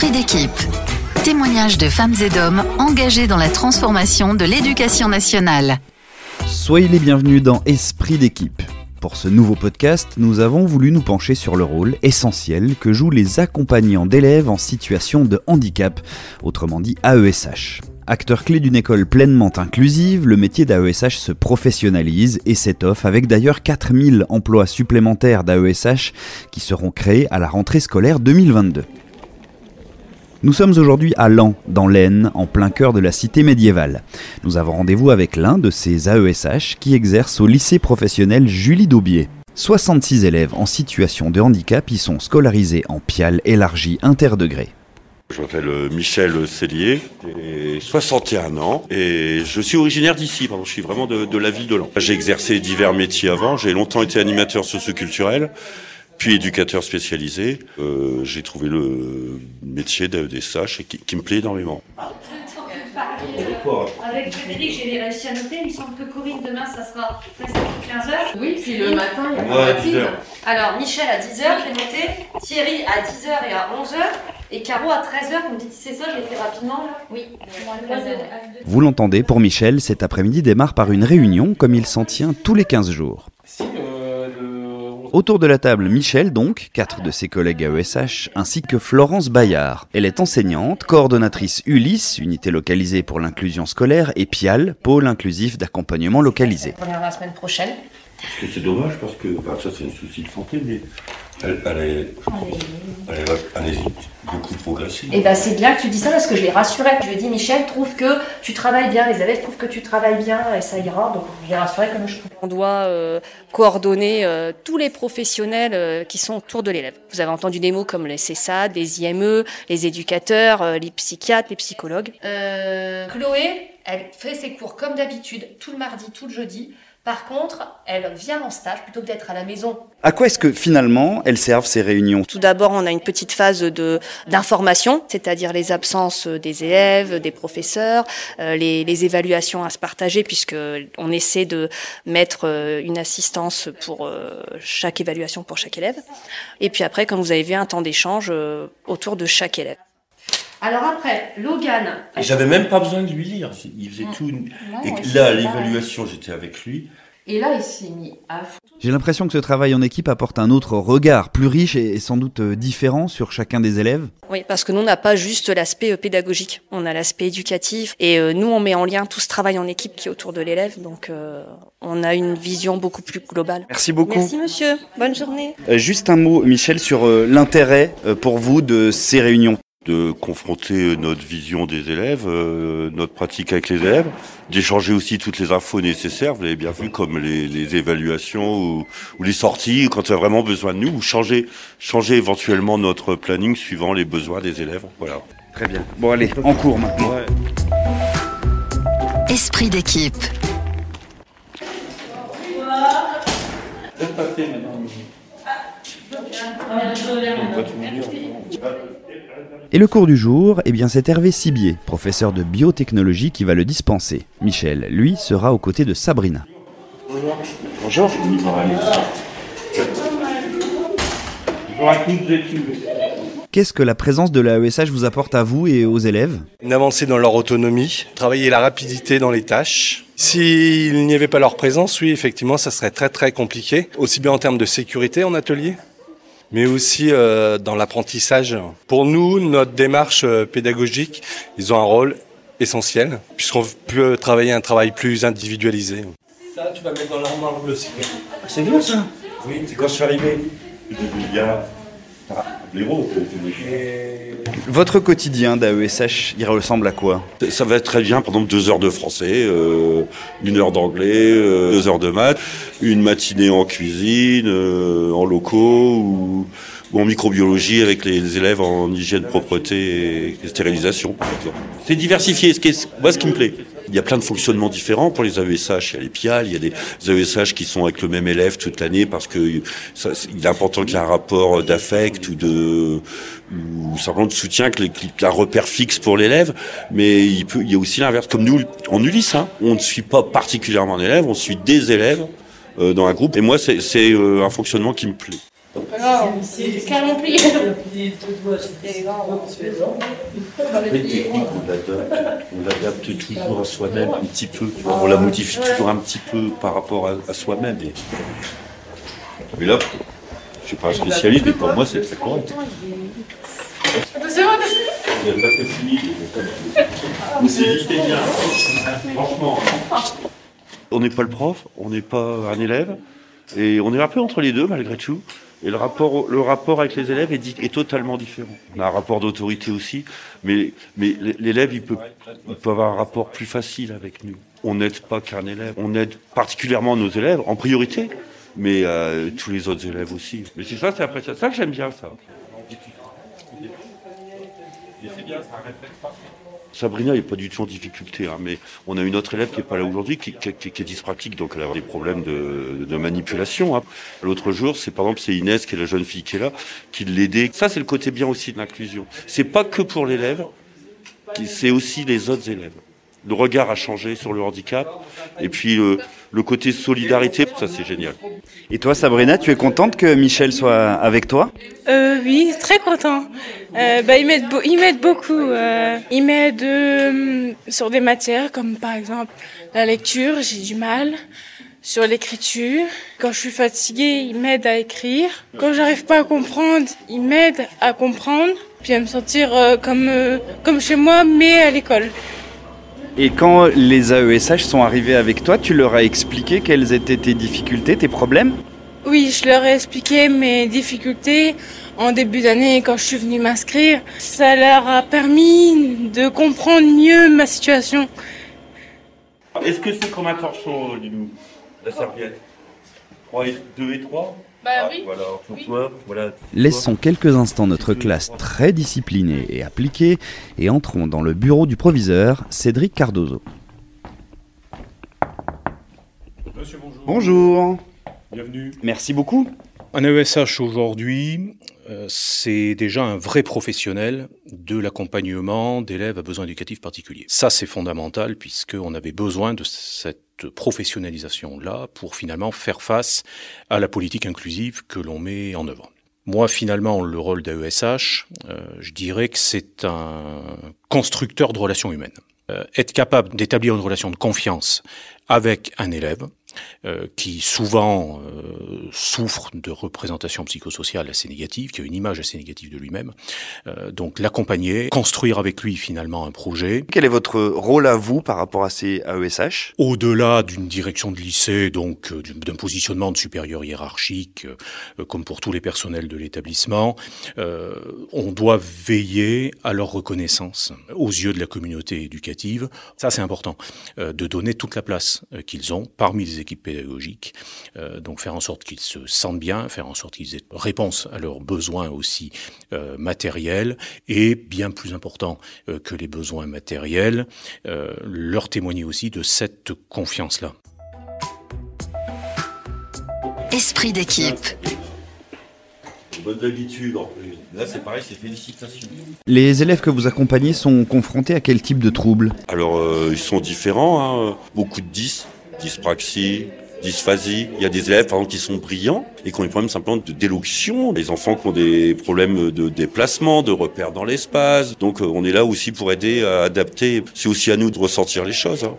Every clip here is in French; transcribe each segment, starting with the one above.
Esprit d'équipe. Témoignages de femmes et d'hommes engagés dans la transformation de l'éducation nationale. Soyez les bienvenus dans Esprit d'équipe. Pour ce nouveau podcast, nous avons voulu nous pencher sur le rôle essentiel que jouent les accompagnants d'élèves en situation de handicap, autrement dit AESH. Acteur clé d'une école pleinement inclusive, le métier d'AESH se professionnalise et s'étoffe avec d'ailleurs 4000 emplois supplémentaires d'AESH qui seront créés à la rentrée scolaire 2022. Nous sommes aujourd'hui à Lan, dans l'Aisne, en plein cœur de la cité médiévale. Nous avons rendez-vous avec l'un de ces AESH qui exerce au lycée professionnel Julie Daubier. 66 élèves en situation de handicap y sont scolarisés en pial élargi interdegré. Je m'appelle euh, Michel Cellier, j'ai 61 ans et je suis originaire d'ici, je suis vraiment de, de la ville de Lan. J'ai exercé divers métiers avant, j'ai longtemps été animateur socioculturel, puis éducateur spécialisé. Euh, j'ai trouvé le métier d'AEDSH qui, qui me plaît énormément. Avec Frédéric, j'ai réussi à noter. Il semble que Corinne, demain, ça sera presque 15h. Oui, c'est le matin, il y a Ouais, pas 10 heures. Alors, Michel à 10h, j'ai noté. Thierry à 10h et à 11h. Et Caro à 13h. Vous me dites si c'est ça, je l'ai fait rapidement. là Oui, Vous l'entendez, pour Michel, cet après-midi démarre par une réunion comme il s'en tient tous les 15 jours. Autour de la table, Michel donc, quatre de ses collègues AESH, ainsi que Florence Bayard. Elle est enseignante, coordonnatrice Ulysse, unité localisée pour l'inclusion scolaire, et PIAL, pôle inclusif d'accompagnement localisé. On reviendra la semaine prochaine. Parce que c'est dommage parce que bah, ça c'est un souci de santé, mais elle, elle, est, elle, est- elle est beaucoup progressé. Et ben c'est bien que tu dis ça parce que je l'ai rassuré. Je lui ai dit, Michel trouve que tu travailles bien, les élèves trouvent que tu travailles bien et ça ira. Donc je l'ai rassuré comme je peux. On doit euh, coordonner euh, tous les professionnels euh, qui sont autour de l'élève. Vous avez entendu des mots comme les CESAD, les IME, les éducateurs, euh, les psychiatres, les psychologues. Euh, Chloé, elle fait ses cours comme d'habitude, tout le mardi, tout le jeudi. Par contre, elle vient en stage plutôt que d'être à la maison. À quoi est-ce que finalement elles servent ces réunions? Tout d'abord, on a une petite phase de d'information, c'est-à-dire les absences des élèves, des professeurs, euh, les, les évaluations à se partager, puisque on essaie de mettre euh, une assistance pour euh, chaque évaluation pour chaque élève. Et puis après, comme vous avez vu, un temps d'échange euh, autour de chaque élève. Alors après, Logan. Et J'avais même pas besoin de lui lire, il faisait tout. Et là, à l'évaluation, j'étais avec lui. Et là, il s'est mis à fond. J'ai l'impression que ce travail en équipe apporte un autre regard, plus riche et sans doute euh, différent sur chacun des élèves. Oui, parce que nous, on n'a pas juste l'aspect euh, pédagogique, on a l'aspect éducatif. Et euh, nous, on met en lien tout ce travail en équipe qui est autour de l'élève. Donc, euh, on a une vision beaucoup plus globale. Merci beaucoup. Merci, monsieur. Bonne journée. Euh, Juste un mot, Michel, sur euh, l'intérêt euh, pour vous de ces réunions. De confronter notre vision des élèves, euh, notre pratique avec les élèves, d'échanger aussi toutes les infos nécessaires, vous l'avez bien vu, comme les, les évaluations ou, ou les sorties, quand il y a vraiment besoin de nous, ou changer, changer éventuellement notre planning suivant les besoins des élèves. Voilà. Très bien. Bon, allez, en cours maintenant. Esprit d'équipe. Et le cours du jour, eh bien c'est Hervé Sibier, professeur de biotechnologie qui va le dispenser. Michel, lui, sera aux côtés de Sabrina. Bonjour. Qu'est-ce que la présence de l'AESH vous apporte à vous et aux élèves? Une avancée dans leur autonomie, travailler la rapidité dans les tâches. S'il n'y avait pas leur présence, oui, effectivement, ça serait très très compliqué, aussi bien en termes de sécurité en atelier, mais aussi euh, dans l'apprentissage. Pour nous, notre démarche euh, pédagogique, ils ont un rôle essentiel, puisqu'on peut travailler un travail plus individualisé. Ça, tu vas mettre dans l'armoire bleue, C'est bien ça Oui, c'est quand je suis arrivé. Je devais bien. Ah. Votre quotidien d'AESH, il ressemble à quoi? Ça va être très bien, par exemple, deux heures de français, euh, une heure d'anglais, euh, deux heures de maths, une matinée en cuisine, euh, en locaux ou, ou en microbiologie avec les élèves en hygiène, propreté et stérilisation, par exemple. C'est diversifié, ce qui est, moi, ce qui me plaît. Il y a plein de fonctionnements différents pour les AESH. Il y a les PIAL, il y a des AESH qui sont avec le même élève toute l'année parce que ça, il est important qu'il y ait un rapport d'affect ou de ou simplement de soutien, que les- qu'il y ait un repère fixe pour l'élève. Mais il peut, il y a aussi l'inverse. Comme nous, en Ulysse, hein, on ne suit pas particulièrement un élève, on suit des élèves euh, dans un groupe. Et moi, c'est c'est, euh, un fonctionnement qui me plaît. Non, c'est carrément techniques, on l'adapte, toujours à soi-même un petit peu. tu vois. On la modifie toujours un petit peu par rapport à, à soi-même. Et... Mais là, je suis pas un spécialiste, mais pour moi, c'est très correct. Attention, attention. Il n'y a pas que fini. Mais c'est vite et bien. Franchement. On n'est pas le prof, on n'est pas un élève, et on est un peu entre les deux malgré tout. Et le rapport, le rapport avec les élèves est, totalement différent. On a un rapport d'autorité aussi, mais, mais l'élève, il peut, il peut avoir un rapport plus facile avec nous. On n'aide pas qu'un élève, on aide particulièrement nos élèves, en priorité, mais euh, tous les autres élèves aussi. Mais c'est ça, c'est après ça, ça que j'aime bien ça. Sabrina n'est pas du tout en difficulté, hein, mais on a une autre élève qui n'est pas là aujourd'hui, qui, est dyspraxique, donc elle a des problèmes de, manipulation. hein. L'autre jour, c'est par exemple c'est Inès, qui est la jeune fille qui est là, qui l'aidait. Ça, c'est le côté bien aussi de l'inclusion. C'est pas que pour l'élève, c'est aussi les autres élèves. Le regard a changé sur le handicap, et puis le, le côté solidarité, ça c'est génial. Et toi, Sabrina, tu es contente que Michel soit avec toi? Euh, oui, très content. Euh, bah, ils m'aident beaucoup. Euh, ils m'aident euh, sur des matières comme par exemple la lecture, j'ai du mal. Sur l'écriture, quand je suis fatiguée, ils m'aident à écrire. Quand j'arrive pas à comprendre, ils m'aident à comprendre, puis à me sentir euh, comme euh, comme chez moi, mais à l'école. Et quand les AESH sont arrivés avec toi, tu leur as expliqué quelles étaient tes difficultés, tes problèmes? Oui, je leur ai expliqué mes difficultés en début d'année quand je suis venue m'inscrire. Ça leur a permis de comprendre mieux ma situation. Est-ce que c'est comme un torchon, Lilou, la serviette? 3 et 2 et 3 Bah oui. Voilà, pour toi, voilà. Laissons quelques instants notre classe très disciplinée et appliquée et entrons dans le bureau du proviseur, Cédric Cardozo. Monsieur, bonjour. Bonjour, Bienvenue. merci beaucoup. Un AESH aujourd'hui, euh, c'est déjà un vrai professionnel de l'accompagnement d'élèves à besoins éducatifs particuliers. Ça, c'est fondamental puisqu'on avait besoin de cette professionnalisation-là pour finalement faire face à la politique inclusive que l'on met en œuvre. Moi, finalement, le rôle d'AESH, euh, je dirais que c'est un constructeur de relations humaines. Euh, être capable d'établir une relation de confiance avec un élève, euh, qui souvent euh, souffre de représentations psychosociales assez négatives, qui a une image assez négative de lui-même. Euh, donc l'accompagner, construire avec lui finalement un projet. Quel est votre rôle à vous par rapport à ces AESH Au-delà d'une direction de lycée, donc d'un positionnement de supérieur hiérarchique, comme pour tous les personnels de l'établissement, on doit veiller à leur reconnaissance aux yeux de la communauté éducative. Ça, c'est important, de donner toute la place qu'ils ont parmi les équipes pédagogiques, euh, donc faire en sorte qu'ils se sentent bien, faire en sorte qu'ils aient réponse à leurs besoins aussi euh, matériels, et bien plus important euh, que les besoins matériels, euh, leur témoigner aussi de cette confiance-là. Esprit d'équipe. Bonne d'habitude en plus. Là, c'est pareil, c'est félicitations. Les élèves que vous accompagnez sont confrontés à quel type de troubles? Alors, euh, ils sont différents. hein. Beaucoup de 10, dyspraxie, dysphasie. Il y a des élèves, par exemple, qui sont brillants et qui ont des problèmes simplement de d'élocution. Les enfants qui ont des problèmes de déplacement, de repères dans l'espace. Donc, euh, on est là aussi pour aider à adapter. C'est aussi à nous de ressentir les choses. hein.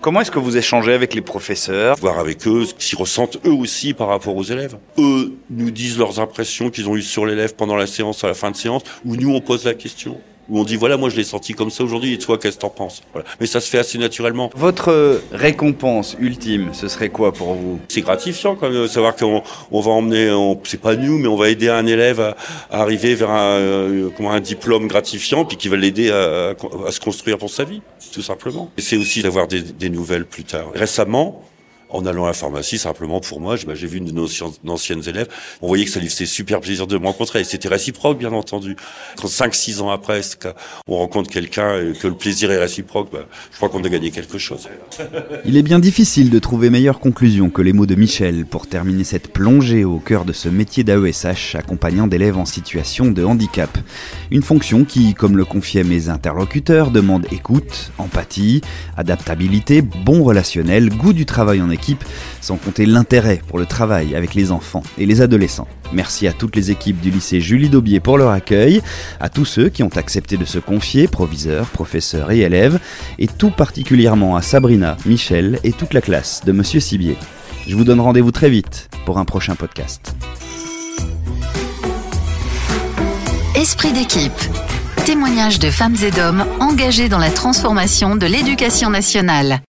Comment est-ce que vous échangez avec les professeurs? Voir avec eux ce qu'ils ressentent eux aussi par rapport aux élèves. Eux nous disent leurs impressions qu'ils ont eues sur l'élève pendant la séance, à la fin de séance, ou nous on pose la question. Où on dit voilà moi je l'ai senti comme ça aujourd'hui et toi qu'est-ce que t'en penses? Voilà. Mais ça se fait assez naturellement. Votre récompense ultime, ce serait quoi pour vous? C'est gratifiant quand même de savoir qu'on on va emmener, on, c'est pas nous, mais on va aider un élève à, à arriver vers un, euh, comment, un diplôme gratifiant, puis qui va l'aider à, à- à se construire pour sa vie, tout simplement. Et c'est aussi d'avoir des, des nouvelles plus tard. Récemment, en allant à la pharmacie, simplement pour moi, j'ai bah, j'ai vu une de nos anciennes- élèves, on voyait que ça lui faisait super plaisir de me rencontrer. Et c'était réciproque, bien entendu. Quand 5-6 ans après, on rencontre quelqu'un et que le plaisir est réciproque, bah, je crois qu'on a gagné quelque chose. Il est bien difficile de trouver meilleure conclusion que les mots de Michel pour terminer cette plongée au cœur de ce métier d'AESH accompagnant d'élèves en situation de handicap. Une fonction qui, comme le confiaient mes interlocuteurs, demande écoute, empathie, adaptabilité, bon relationnel, goût du travail en équipe sans compter l'intérêt pour le travail avec les enfants et les adolescents. Merci à toutes les équipes du lycée Julie Daubier pour leur accueil, à tous ceux qui ont accepté de se confier, proviseurs, professeurs et élèves, et tout particulièrement à Sabrina, Michel et toute la classe de Monsieur Sibier. Je vous donne rendez-vous très vite pour un prochain podcast. Esprit d'équipe. Témoignages de femmes et d'hommes engagés dans la transformation de l'éducation nationale.